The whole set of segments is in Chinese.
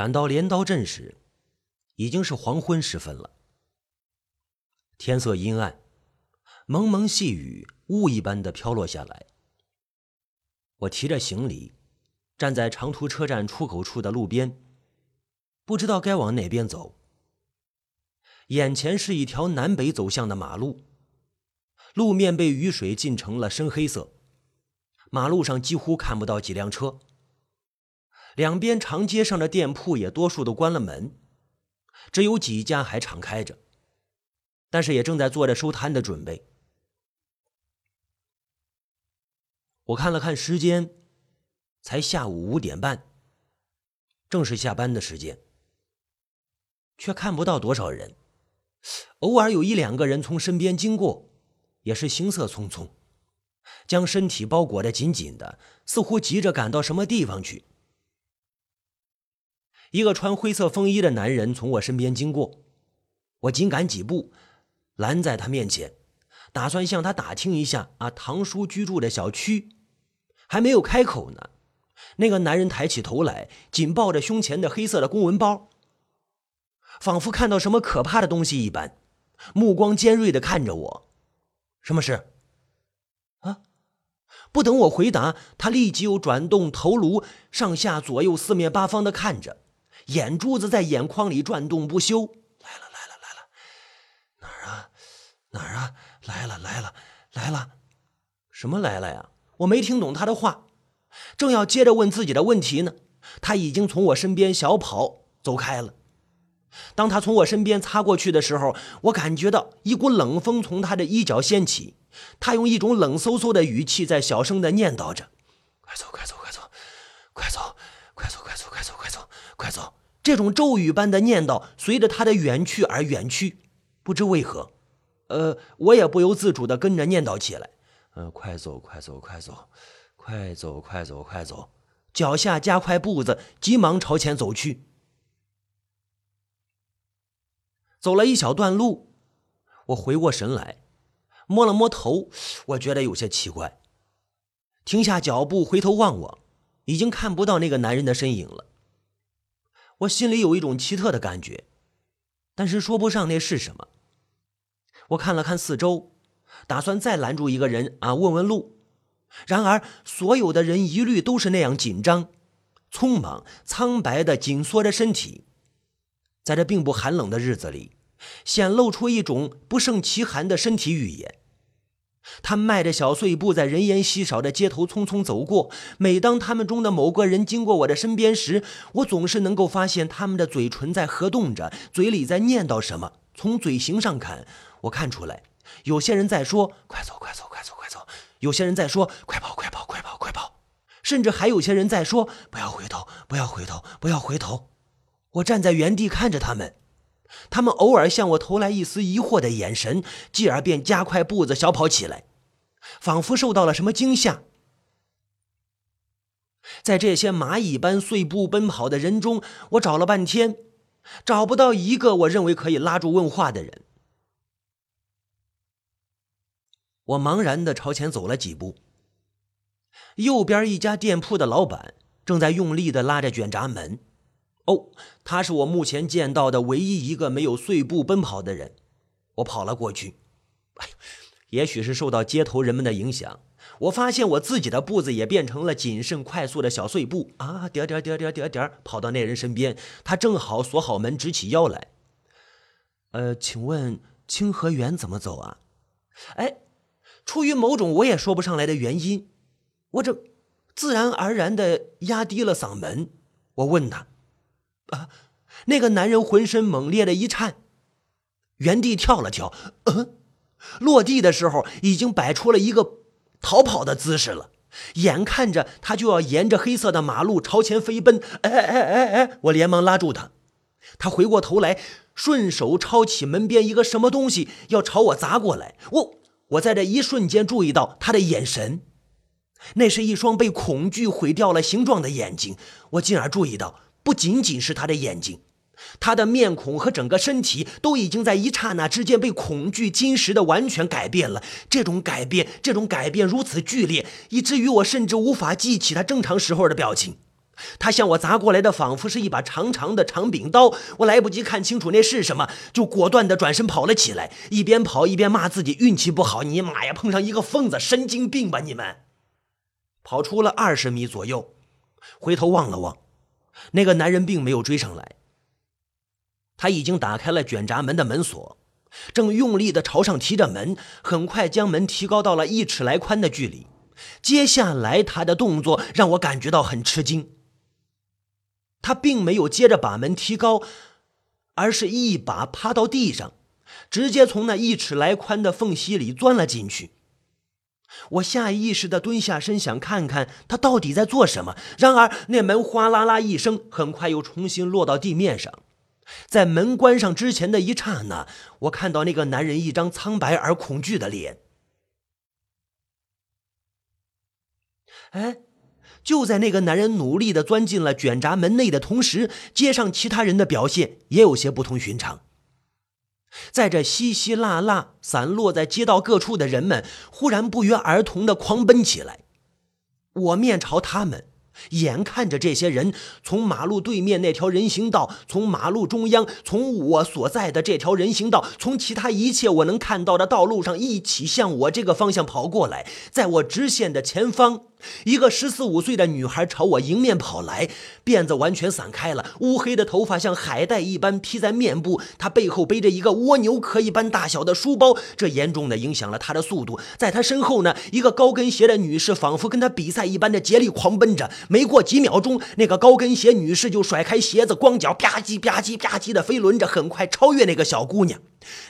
赶到镰刀镇时，已经是黄昏时分了。天色阴暗，蒙蒙细雨雾一般的飘落下来。我提着行李，站在长途车站出口处的路边，不知道该往哪边走。眼前是一条南北走向的马路，路面被雨水浸成了深黑色，马路上几乎看不到几辆车。两边长街上的店铺也多数都关了门，只有几家还敞开着，但是也正在做着收摊的准备。我看了看时间，才下午五点半，正是下班的时间，却看不到多少人，偶尔有一两个人从身边经过，也是行色匆匆，将身体包裹得紧紧的，似乎急着赶到什么地方去。一个穿灰色风衣的男人从我身边经过，我紧赶几步，拦在他面前，打算向他打听一下啊，堂叔居住的小区。还没有开口呢，那个男人抬起头来，紧抱着胸前的黑色的公文包，仿佛看到什么可怕的东西一般，目光尖锐的看着我。什么事？啊！不等我回答，他立即又转动头颅，上下左右四面八方的看着。眼珠子在眼眶里转动不休。来了来了来了，哪儿啊？哪儿啊？来了来了来了，什么来了呀？我没听懂他的话，正要接着问自己的问题呢，他已经从我身边小跑走开了。当他从我身边擦过去的时候，我感觉到一股冷风从他的衣角掀起。他用一种冷飕飕的语气在小声的念叨着：“快走快走快走，快走快走快走快走快走快走。”这种咒语般的念叨随着他的远去而远去，不知为何，呃，我也不由自主的跟着念叨起来：“呃，快走，快走，快走，快走，快走，快走！”脚下加快步子，急忙朝前走去。走了一小段路，我回过神来，摸了摸头，我觉得有些奇怪，停下脚步，回头望望，已经看不到那个男人的身影了。我心里有一种奇特的感觉，但是说不上那是什么。我看了看四周，打算再拦住一个人啊，问问路。然而，所有的人一律都是那样紧张、匆忙、苍白的紧缩着身体，在这并不寒冷的日子里，显露出一种不胜其寒的身体语言。他迈着小碎步，在人烟稀少的街头匆匆走过。每当他们中的某个人经过我的身边时，我总是能够发现他们的嘴唇在合动着，嘴里在念叨什么。从嘴型上看，我看出来，有些人在说“快走，快走，快走，快走”；有些人在说“快跑，快跑，快跑，快跑”；甚至还有些人在说“不要回头，不要回头，不要回头”。我站在原地看着他们。他们偶尔向我投来一丝疑惑的眼神，继而便加快步子小跑起来，仿佛受到了什么惊吓。在这些蚂蚁般碎步奔跑的人中，我找了半天，找不到一个我认为可以拉住问话的人。我茫然的朝前走了几步，右边一家店铺的老板正在用力的拉着卷闸门。哦，他是我目前见到的唯一一个没有碎步奔跑的人。我跑了过去，哎，也许是受到街头人们的影响，我发现我自己的步子也变成了谨慎快速的小碎步啊，点点点点点点，跑到那人身边，他正好锁好门，直起腰来。呃，请问清河园怎么走啊？哎，出于某种我也说不上来的原因，我这自然而然的压低了嗓门，我问他。啊！那个男人浑身猛烈的一颤，原地跳了跳，嗯，落地的时候已经摆出了一个逃跑的姿势了。眼看着他就要沿着黑色的马路朝前飞奔，哎哎哎哎！我连忙拉住他。他回过头来，顺手抄起门边一个什么东西，要朝我砸过来。我我在这一瞬间注意到他的眼神，那是一双被恐惧毁掉了形状的眼睛。我进而注意到。不仅仅是他的眼睛，他的面孔和整个身体都已经在一刹那之间被恐惧侵蚀的完全改变了。这种改变，这种改变如此剧烈，以至于我甚至无法记起他正常时候的表情。他向我砸过来的仿佛是一把长长的长柄刀，我来不及看清楚那是什么，就果断地转身跑了起来，一边跑一边骂自己运气不好。你妈呀，碰上一个疯子，神经病吧你们！跑出了二十米左右，回头望了望，那个男人并没有追上来，他已经打开了卷闸门的门锁，正用力的朝上提着门，很快将门提高到了一尺来宽的距离。接下来他的动作让我感觉到很吃惊。他并没有接着把门提高，而是一把趴到地上，直接从那一尺来宽的缝隙里钻了进去。我下意识地蹲下身，想看看他到底在做什么。然而，那门哗啦啦一声，很快又重新落到地面上。在门关上之前的一刹那，我看到那个男人一张苍白而恐惧的脸。哎。就在那个男人努力地钻进了卷闸门内的同时，街上其他人的表现也有些不同寻常。在这稀稀拉拉散落在街道各处的人们，忽然不约而同地狂奔起来。我面朝他们。眼看着这些人从马路对面那条人行道，从马路中央，从我所在的这条人行道，从其他一切我能看到的道路上一起向我这个方向跑过来，在我直线的前方。一个十四五岁的女孩朝我迎面跑来，辫子完全散开了，乌黑的头发像海带一般披在面部。她背后背着一个蜗牛壳一般大小的书包，这严重的影响了她的速度。在她身后呢，一个高跟鞋的女士仿佛跟她比赛一般的竭力狂奔着。没过几秒钟，那个高跟鞋女士就甩开鞋子，光脚吧唧吧唧吧唧的飞轮着，很快超越那个小姑娘。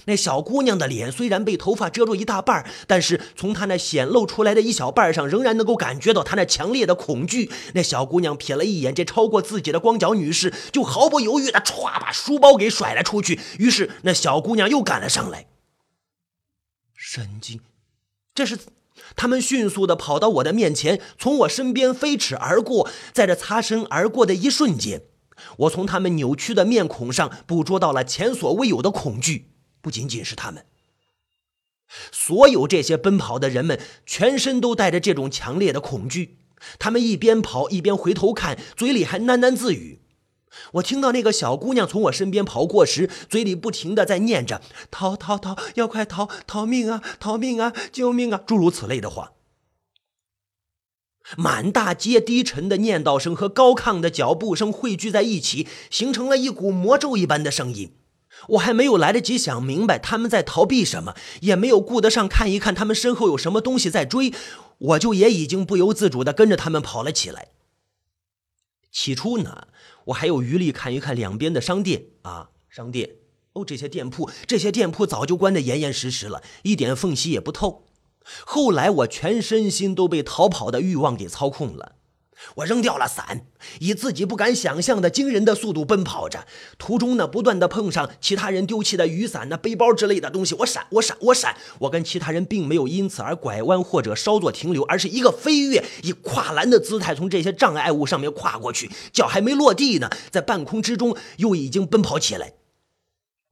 那小姑娘的脸虽然被头发遮住一大半，但是从她那显露出来的一小半上，仍然能够感觉到她那强烈的恐惧。那小姑娘瞥了一眼这超过自己的光脚女士，就毫不犹豫的歘把书包给甩了出去。于是那小姑娘又赶了上来。神经，这是他们迅速的跑到我的面前，从我身边飞驰而过，在这擦身而过的一瞬间，我从他们扭曲的面孔上捕捉到了前所未有的恐惧。不仅仅是他们，所有这些奔跑的人们全身都带着这种强烈的恐惧。他们一边跑一边回头看，嘴里还喃喃自语。我听到那个小姑娘从我身边跑过时，嘴里不停的在念着“逃逃逃，要快逃，逃命啊，逃命啊，救命啊”诸如此类的话。满大街低沉的念叨声和高亢的脚步声汇聚在一起，形成了一股魔咒一般的声音。我还没有来得及想明白他们在逃避什么，也没有顾得上看一看他们身后有什么东西在追，我就也已经不由自主地跟着他们跑了起来。起初呢，我还有余力看一看两边的商店啊，商店哦，这些店铺，这些店铺早就关得严严实实了，一点缝隙也不透。后来我全身心都被逃跑的欲望给操控了。我扔掉了伞，以自己不敢想象的惊人的速度奔跑着，途中呢不断的碰上其他人丢弃的雨伞、那背包之类的东西，我闪，我闪，我闪。我跟其他人并没有因此而拐弯或者稍作停留，而是一个飞跃，以跨栏的姿态从这些障碍物上面跨过去，脚还没落地呢，在半空之中又已经奔跑起来。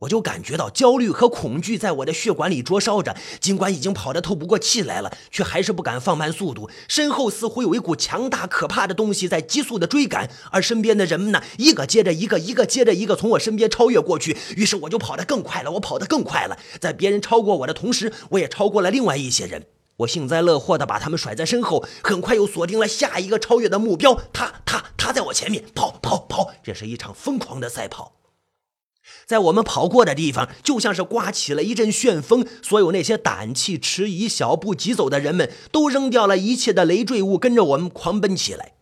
我就感觉到焦虑和恐惧在我的血管里灼烧着，尽管已经跑得透不过气来了，却还是不敢放慢速度。身后似乎有一股强大可怕的东西在急速的追赶，而身边的人们呢，一个接着一个，一个接着一个从我身边超越过去。于是我就跑得更快了，我跑得更快了。在别人超过我的同时，我也超过了另外一些人。我幸灾乐祸地把他们甩在身后，很快又锁定了下一个超越的目标。他他他在我前面跑跑跑，这是一场疯狂的赛跑。在我们跑过的地方，就像是刮起了一阵旋风。所有那些胆气迟疑、小步疾走的人们，都扔掉了一切的累赘物，跟着我们狂奔起来。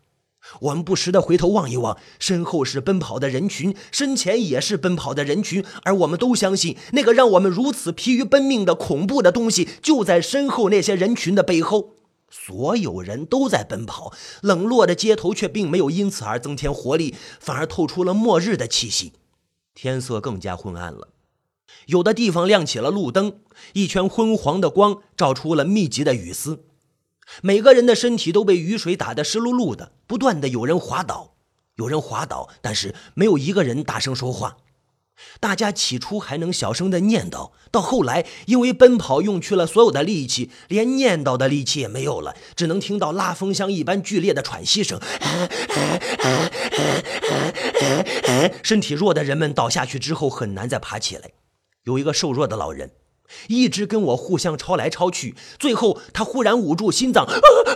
我们不时地回头望一望，身后是奔跑的人群，身前也是奔跑的人群，而我们都相信，那个让我们如此疲于奔命的恐怖的东西，就在身后那些人群的背后。所有人都在奔跑，冷落的街头却并没有因此而增添活力，反而透出了末日的气息。天色更加昏暗了，有的地方亮起了路灯，一圈昏黄的光照出了密集的雨丝，每个人的身体都被雨水打得湿漉漉的，不断的有人滑倒，有人滑倒，但是没有一个人大声说话。大家起初还能小声的念叨，到后来因为奔跑用去了所有的力气，连念叨的力气也没有了，只能听到拉风箱一般剧烈的喘息声。身体弱的人们倒下去之后很难再爬起来。有一个瘦弱的老人，一直跟我互相抄来抄去，最后他忽然捂住心脏，啊啊啊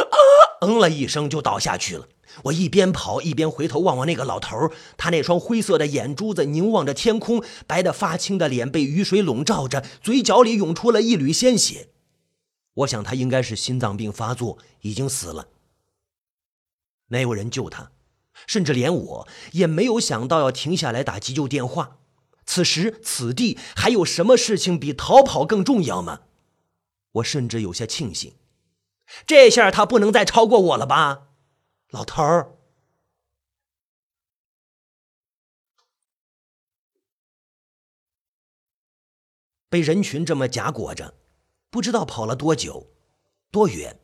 啊嗯了一声就倒下去了。我一边跑一边回头望望那个老头，他那双灰色的眼珠子凝望着天空，白的发青的脸被雨水笼罩着，嘴角里涌出了一缕鲜血。我想他应该是心脏病发作，已经死了。没有人救他，甚至连我也没有想到要停下来打急救电话。此时此地还有什么事情比逃跑更重要吗？我甚至有些庆幸，这下他不能再超过我了吧？老头儿被人群这么夹裹着，不知道跑了多久、多远，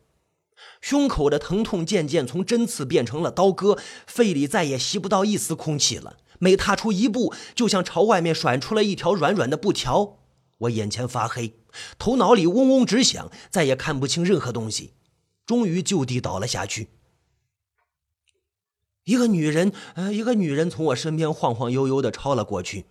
胸口的疼痛渐渐从针刺变成了刀割，肺里再也吸不到一丝空气了。每踏出一步，就像朝外面甩出了一条软软的布条。我眼前发黑，头脑里嗡嗡直响，再也看不清任何东西，终于就地倒了下去。一个女人，呃，一个女人从我身边晃晃悠悠的超了过去。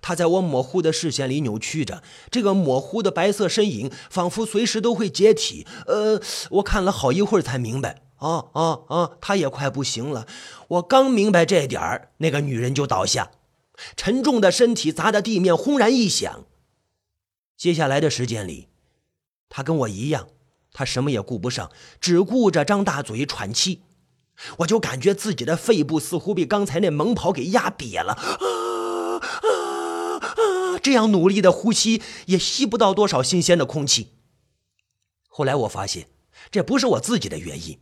他在我模糊的视线里扭曲着，这个模糊的白色身影仿佛随时都会解体。呃，我看了好一会儿才明白，啊啊啊，他也快不行了。我刚明白这点儿，那个女人就倒下，沉重的身体砸的地面轰然一响。接下来的时间里，他跟我一样，他什么也顾不上，只顾着张大嘴喘气。我就感觉自己的肺部似乎被刚才那猛跑给压瘪了，啊啊啊！这样努力的呼吸也吸不到多少新鲜的空气。后来我发现，这不是我自己的原因。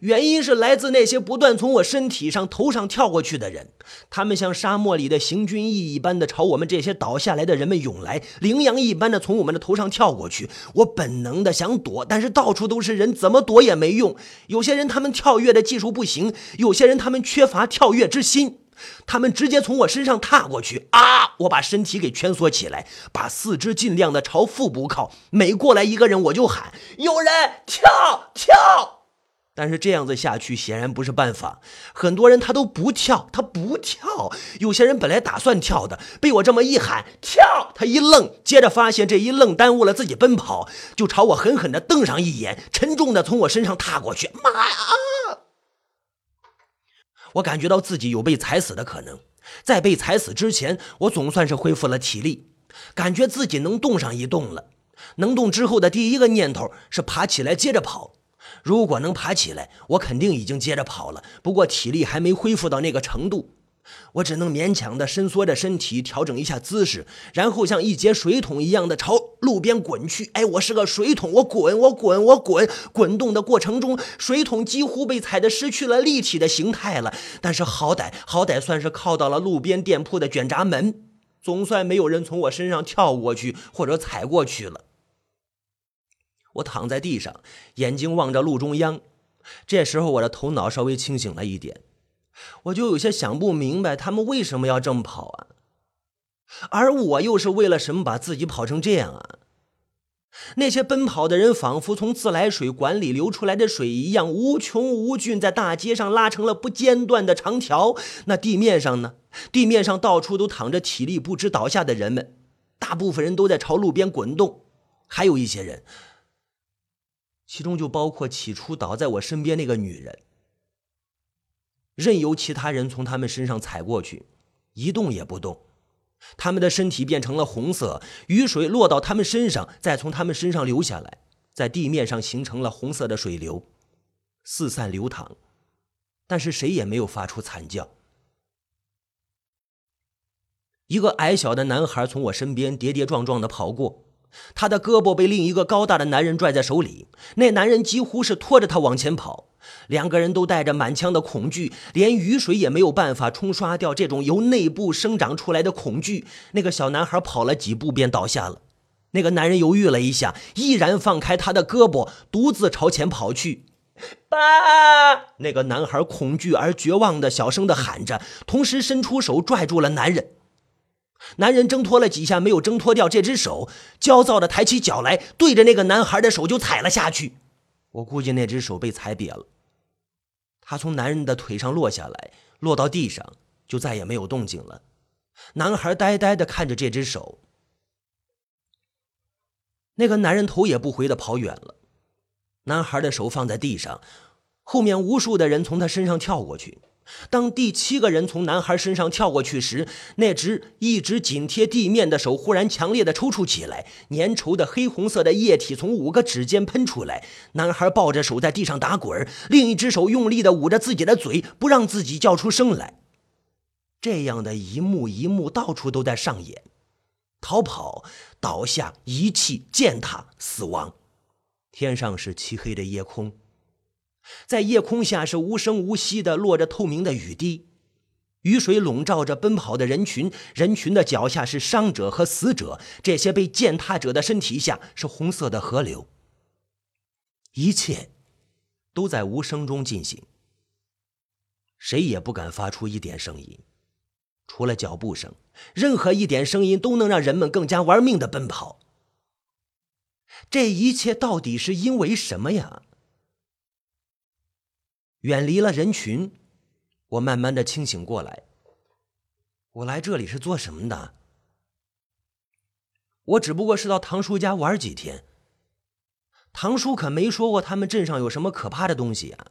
原因是来自那些不断从我身体上、头上跳过去的人，他们像沙漠里的行军蚁一般的朝我们这些倒下来的人们涌来，羚羊一般的从我们的头上跳过去。我本能的想躲，但是到处都是人，怎么躲也没用。有些人他们跳跃的技术不行，有些人他们缺乏跳跃之心，他们直接从我身上踏过去。啊！我把身体给蜷缩起来，把四肢尽量的朝腹部靠，每过来一个人我就喊：“有人跳跳！”但是这样子下去显然不是办法，很多人他都不跳，他不跳。有些人本来打算跳的，被我这么一喊跳，他一愣，接着发现这一愣耽误了自己奔跑，就朝我狠狠的瞪上一眼，沉重的从我身上踏过去。妈呀！我感觉到自己有被踩死的可能，在被踩死之前，我总算是恢复了体力，感觉自己能动上一动了。能动之后的第一个念头是爬起来接着跑。如果能爬起来，我肯定已经接着跑了。不过体力还没恢复到那个程度，我只能勉强的伸缩着身体，调整一下姿势，然后像一节水桶一样的朝路边滚去。哎，我是个水桶，我滚，我滚，我滚。滚动的过程中，水桶几乎被踩得失去了立体的形态了。但是好歹好歹算是靠到了路边店铺的卷闸门，总算没有人从我身上跳过去或者踩过去了。我躺在地上，眼睛望着路中央。这时候，我的头脑稍微清醒了一点，我就有些想不明白，他们为什么要这么跑啊？而我又是为了什么把自己跑成这样啊？那些奔跑的人仿佛从自来水管里流出来的水一样，无穷无尽，在大街上拉成了不间断的长条。那地面上呢？地面上到处都躺着体力不支倒下的人们，大部分人都在朝路边滚动，还有一些人。其中就包括起初倒在我身边那个女人，任由其他人从他们身上踩过去，一动也不动。他们的身体变成了红色，雨水落到他们身上，再从他们身上流下来，在地面上形成了红色的水流，四散流淌。但是谁也没有发出惨叫。一个矮小的男孩从我身边跌跌撞撞的跑过。他的胳膊被另一个高大的男人拽在手里，那男人几乎是拖着他往前跑。两个人都带着满腔的恐惧，连雨水也没有办法冲刷掉这种由内部生长出来的恐惧。那个小男孩跑了几步便倒下了。那个男人犹豫了一下，毅然放开他的胳膊，独自朝前跑去。爸！”那个男孩恐惧而绝望的小声的喊着，同时伸出手拽住了男人。男人挣脱了几下，没有挣脱掉这只手，焦躁的抬起脚来，对着那个男孩的手就踩了下去。我估计那只手被踩瘪了。他从男人的腿上落下来，落到地上，就再也没有动静了。男孩呆呆的看着这只手。那个男人头也不回的跑远了。男孩的手放在地上，后面无数的人从他身上跳过去。当第七个人从男孩身上跳过去时，那只一直紧贴地面的手忽然强烈的抽搐起来，粘稠的黑红色的液体从五个指尖喷出来。男孩抱着手在地上打滚，另一只手用力的捂着自己的嘴，不让自己叫出声来。这样的一幕一幕到处都在上演：逃跑、倒下、遗弃、践踏、死亡。天上是漆黑的夜空。在夜空下是无声无息的落着透明的雨滴，雨水笼罩着奔跑的人群，人群的脚下是伤者和死者，这些被践踏者的身体下是红色的河流。一切都在无声中进行，谁也不敢发出一点声音，除了脚步声，任何一点声音都能让人们更加玩命的奔跑。这一切到底是因为什么呀？远离了人群，我慢慢的清醒过来。我来这里是做什么的？我只不过是到堂叔家玩几天。堂叔可没说过他们镇上有什么可怕的东西啊。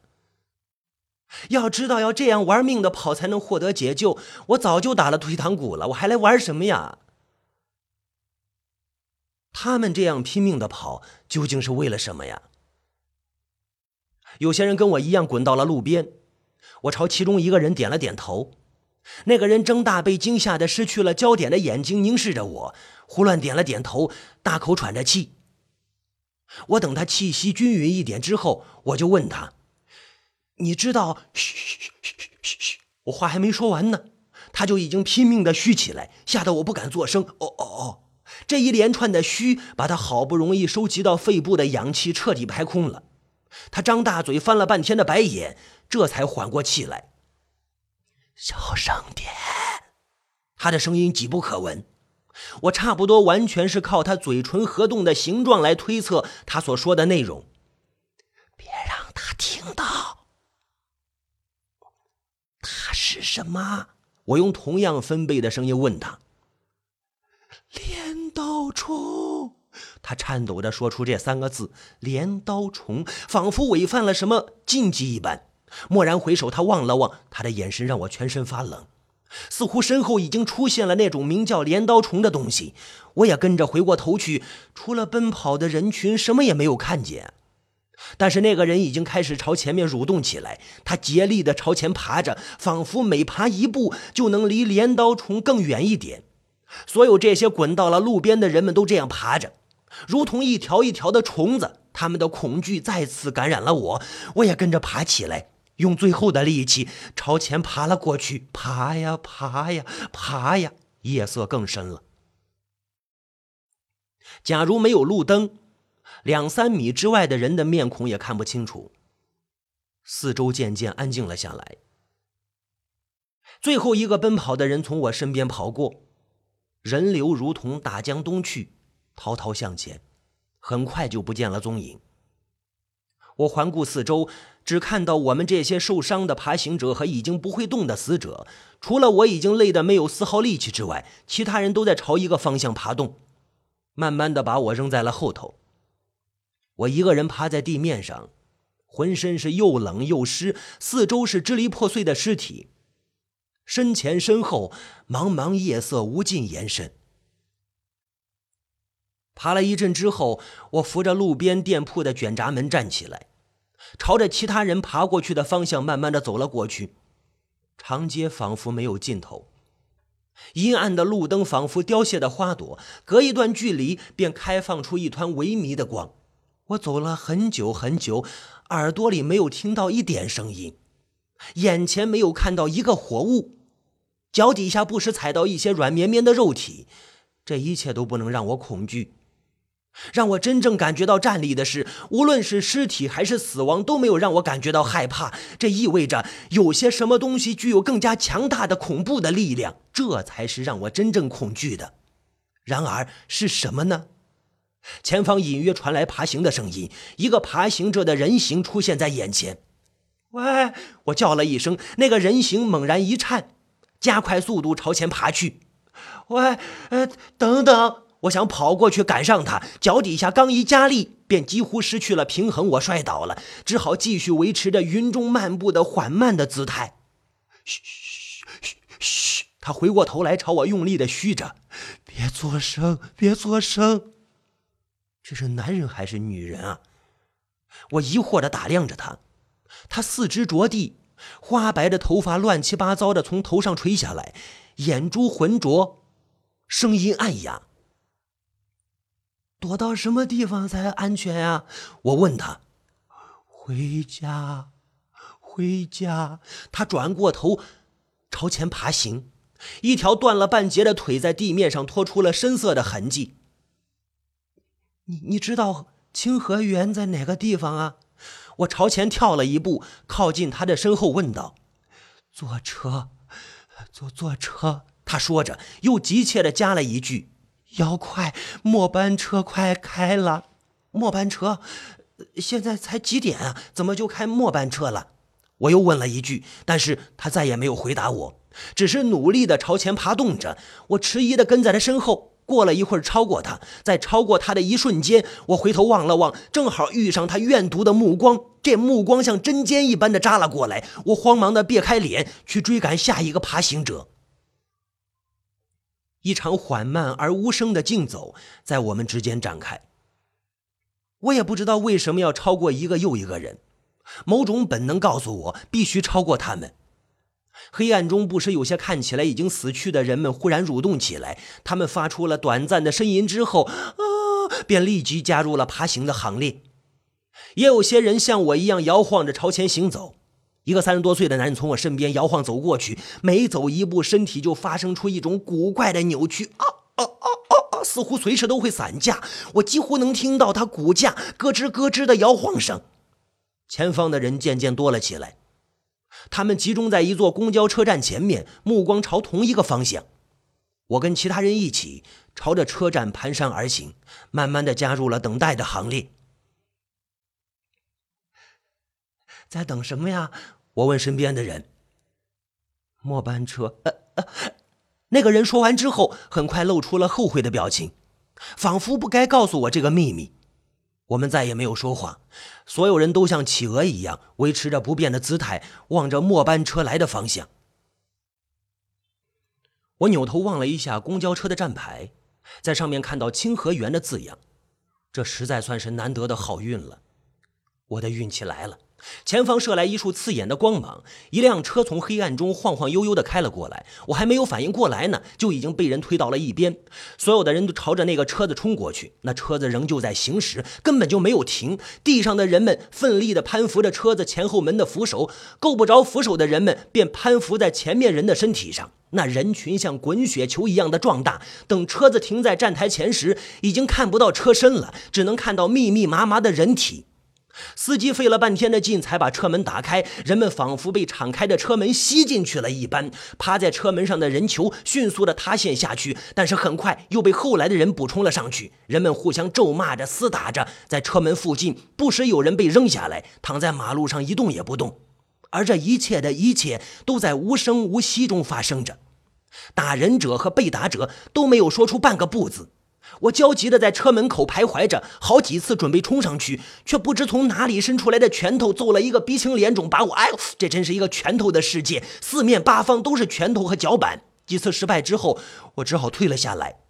要知道要这样玩命的跑才能获得解救，我早就打了退堂鼓了。我还来玩什么呀？他们这样拼命的跑，究竟是为了什么呀？有些人跟我一样滚到了路边，我朝其中一个人点了点头。那个人睁大被惊吓的失去了焦点的眼睛凝视着我，胡乱点了点头，大口喘着气。我等他气息均匀一点之后，我就问他：“你知道？”嘘嘘嘘嘘嘘嘘，我话还没说完呢，他就已经拼命的嘘起来，吓得我不敢作声。哦哦哦！这一连串的嘘，把他好不容易收集到肺部的氧气彻底排空了。他张大嘴翻了半天的白眼，这才缓过气来。小声点，他的声音几不可闻。我差不多完全是靠他嘴唇合动的形状来推测他所说的内容。别让他听到。他是什么？我用同样分贝的声音问他。镰刀虫。他颤抖着说出这三个字：“镰刀虫”，仿佛违反了什么禁忌一般。蓦然回首，他望了望，他的眼神让我全身发冷，似乎身后已经出现了那种名叫镰刀虫的东西。我也跟着回过头去，除了奔跑的人群，什么也没有看见。但是那个人已经开始朝前面蠕动起来，他竭力地朝前爬着，仿佛每爬一步就能离镰刀虫更远一点。所有这些滚到了路边的人们都这样爬着。如同一条一条的虫子，他们的恐惧再次感染了我，我也跟着爬起来，用最后的力气朝前爬了过去。爬呀爬呀爬呀，夜色更深了。假如没有路灯，两三米之外的人的面孔也看不清楚。四周渐渐安静了下来。最后一个奔跑的人从我身边跑过，人流如同大江东去。滔滔向前，很快就不见了踪影。我环顾四周，只看到我们这些受伤的爬行者和已经不会动的死者。除了我已经累得没有丝毫力气之外，其他人都在朝一个方向爬动，慢慢的把我扔在了后头。我一个人趴在地面上，浑身是又冷又湿，四周是支离破碎的尸体，身前身后茫茫夜色无尽延伸。爬了一阵之后，我扶着路边店铺的卷闸门站起来，朝着其他人爬过去的方向慢慢的走了过去。长街仿佛没有尽头，阴暗的路灯仿佛凋谢的花朵，隔一段距离便开放出一团萎靡的光。我走了很久很久，耳朵里没有听到一点声音，眼前没有看到一个活物，脚底下不时踩到一些软绵绵的肉体，这一切都不能让我恐惧。让我真正感觉到战栗的是，无论是尸体还是死亡，都没有让我感觉到害怕。这意味着有些什么东西具有更加强大的恐怖的力量，这才是让我真正恐惧的。然而是什么呢？前方隐约传来爬行的声音，一个爬行者的人形出现在眼前。喂！我叫了一声，那个人形猛然一颤，加快速度朝前爬去。喂，呃，等等！我想跑过去赶上他，脚底下刚一加力，便几乎失去了平衡，我摔倒了，只好继续维持着云中漫步的缓慢的姿态。嘘嘘嘘嘘！他回过头来朝我用力的嘘着：“别作声，别作声。”这是男人还是女人啊？我疑惑的打量着他，他四肢着地，花白的头发乱七八糟的从头上垂下来，眼珠浑浊，声音暗哑。躲到什么地方才安全呀？我问他。回家，回家。他转过头，朝前爬行，一条断了半截的腿在地面上拖出了深色的痕迹。你你知道清河园在哪个地方啊？我朝前跳了一步，靠近他的身后问道。坐车，坐坐车。他说着，又急切的加了一句。要快，末班车快开了。末班车，现在才几点啊？怎么就开末班车了？我又问了一句，但是他再也没有回答我，只是努力的朝前爬动着。我迟疑的跟在他身后，过了一会儿超过他，在超过他的一瞬间，我回头望了望，正好遇上他怨毒的目光，这目光像针尖一般的扎了过来。我慌忙的别开脸，去追赶下一个爬行者。一场缓慢而无声的竞走在我们之间展开。我也不知道为什么要超过一个又一个人，某种本能告诉我必须超过他们。黑暗中不时有些看起来已经死去的人们忽然蠕动起来，他们发出了短暂的呻吟之后，啊，便立即加入了爬行的行列。也有些人像我一样摇晃着朝前行走。一个三十多岁的男人从我身边摇晃走过去，每走一步，身体就发生出一种古怪的扭曲，啊啊啊啊啊！似乎随时都会散架。我几乎能听到他骨架咯吱咯吱的摇晃声。前方的人渐渐多了起来，他们集中在一座公交车站前面，目光朝同一个方向。我跟其他人一起朝着车站蹒跚而行，慢慢的加入了等待的行列。在等什么呀？我问身边的人。末班车。呃呃，那个人说完之后，很快露出了后悔的表情，仿佛不该告诉我这个秘密。我们再也没有说话，所有人都像企鹅一样，维持着不变的姿态，望着末班车来的方向。我扭头望了一下公交车的站牌，在上面看到“清河园”的字样，这实在算是难得的好运了。我的运气来了。前方射来一束刺眼的光芒，一辆车从黑暗中晃晃悠悠地开了过来。我还没有反应过来呢，就已经被人推到了一边。所有的人都朝着那个车子冲过去，那车子仍旧在行驶，根本就没有停。地上的人们奋力地攀扶着车子前后门的扶手，够不着扶手的人们便攀扶在前面人的身体上。那人群像滚雪球一样的壮大。等车子停在站台前时，已经看不到车身了，只能看到密密麻麻的人体。司机费了半天的劲才把车门打开，人们仿佛被敞开的车门吸进去了一般，趴在车门上的人球迅速的塌陷下去，但是很快又被后来的人补充了上去。人们互相咒骂着、厮打着，在车门附近，不时有人被扔下来，躺在马路上一动也不动。而这一切的一切都在无声无息中发生着，打人者和被打者都没有说出半个不字。我焦急的在车门口徘徊着，好几次准备冲上去，却不知从哪里伸出来的拳头揍了一个鼻青脸肿，把我哎呦，这真是一个拳头的世界，四面八方都是拳头和脚板。几次失败之后，我只好退了下来，